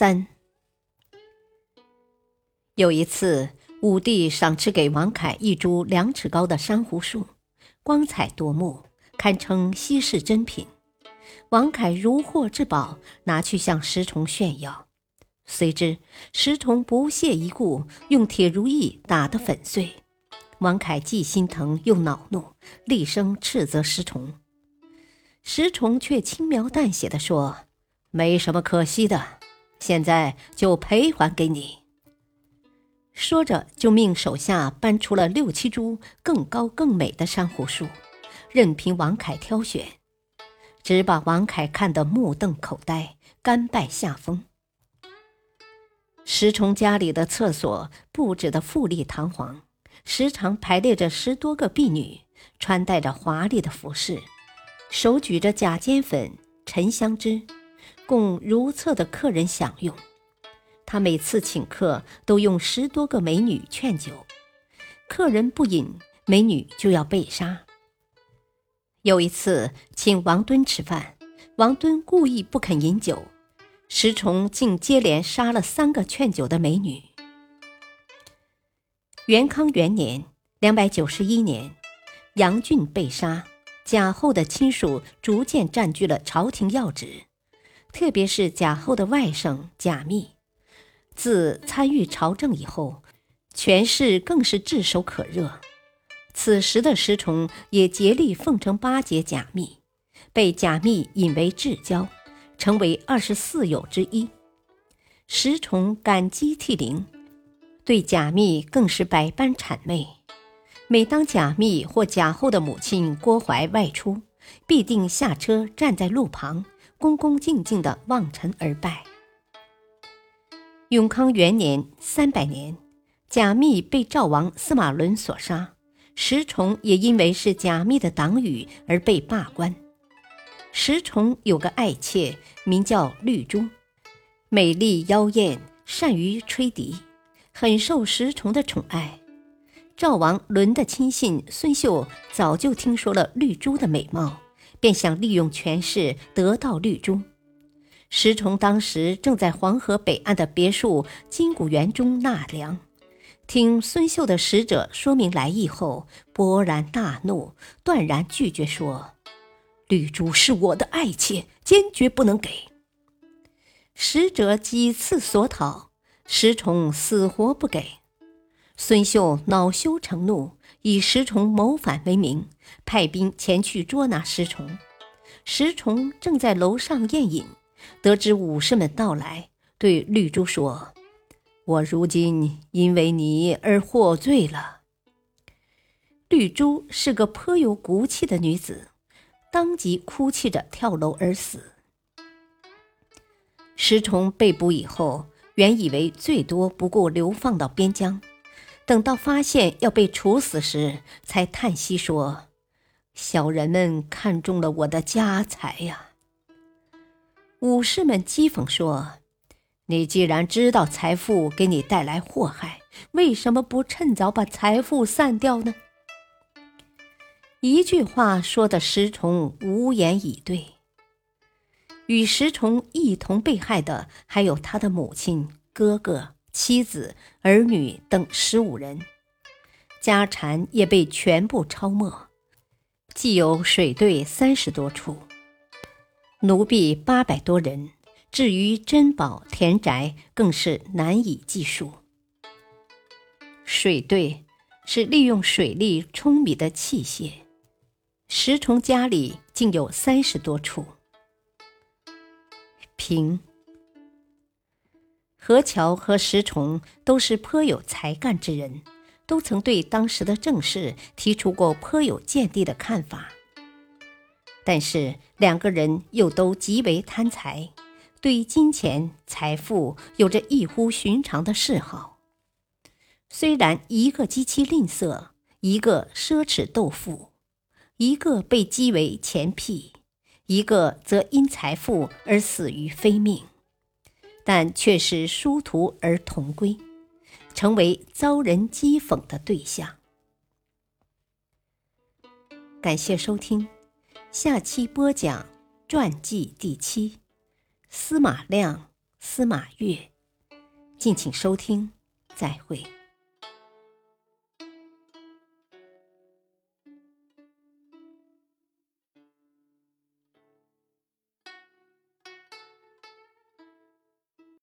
三有一次，武帝赏赐给王凯一株两尺高的珊瑚树，光彩夺目，堪称稀世珍品。王凯如获至宝，拿去向石崇炫耀。谁知石崇不屑一顾，用铁如意打得粉碎。王凯既心疼又恼怒，厉声斥责石崇。石崇却轻描淡写地说：“没什么可惜的。”现在就赔还给你。说着，就命手下搬出了六七株更高更美的珊瑚树，任凭王凯挑选，只把王凯看得目瞪口呆，甘拜下风。石崇家里的厕所布置的富丽堂皇，时常排列着十多个婢女，穿戴着华丽的服饰，手举着假尖粉、沉香枝。供如厕的客人享用。他每次请客都用十多个美女劝酒，客人不饮，美女就要被杀。有一次请王敦吃饭，王敦故意不肯饮酒，石崇竟接连杀了三个劝酒的美女。元康元年（两百九十一年），杨俊被杀，贾后的亲属逐渐占据了朝廷要职。特别是贾后的外甥贾密，自参与朝政以后，权势更是炙手可热。此时的石崇也竭力奉承巴结贾密，被贾密引为至交，成为二十四友之一。石崇感激涕零，对贾密更是百般谄媚。每当贾密或贾后的母亲郭槐外出，必定下车站在路旁。恭恭敬敬地望尘而拜。永康元年（三百年），贾密被赵王司马伦所杀，石崇也因为是贾密的党羽而被罢官。石崇有个爱妾，名叫绿珠，美丽妖艳，善于吹笛，很受石崇的宠爱。赵王伦的亲信孙秀早就听说了绿珠的美貌。便想利用权势得到绿珠。石崇当时正在黄河北岸的别墅金谷园中纳凉，听孙秀的使者说明来意后，勃然大怒，断然拒绝说：“绿珠是我的爱妾，坚决不能给。”使者几次索讨，石崇死活不给。孙秀恼羞成怒。以石崇谋反为名，派兵前去捉拿石崇。石崇正在楼上宴饮，得知武士们到来，对绿珠说：“我如今因为你而获罪了。”绿珠是个颇有骨气的女子，当即哭泣着跳楼而死。石崇被捕以后，原以为最多不过流放到边疆。等到发现要被处死时，才叹息说：“小人们看中了我的家财呀。”武士们讥讽说：“你既然知道财富给你带来祸害，为什么不趁早把财富散掉呢？”一句话说的石崇无言以对。与石崇一同被害的还有他的母亲、哥哥。妻子、儿女等十五人，家产也被全部抄没，既有水队三十多处，奴婢八百多人，至于珍宝田宅，更是难以计数。水队是利用水力冲米的器械，石崇家里竟有三十多处。平。何桥和石崇都是颇有才干之人，都曾对当时的政事提出过颇有见地的看法。但是两个人又都极为贪财，对金钱财富有着异乎寻常的嗜好。虽然一个极其吝啬，一个奢侈斗富，一个被讥为钱癖，一个则因财富而死于非命，但却是殊途而同归，成为遭人讥讽的对象。感谢收听，下期播讲传记第七，司马亮、司马越，敬请收听，再会。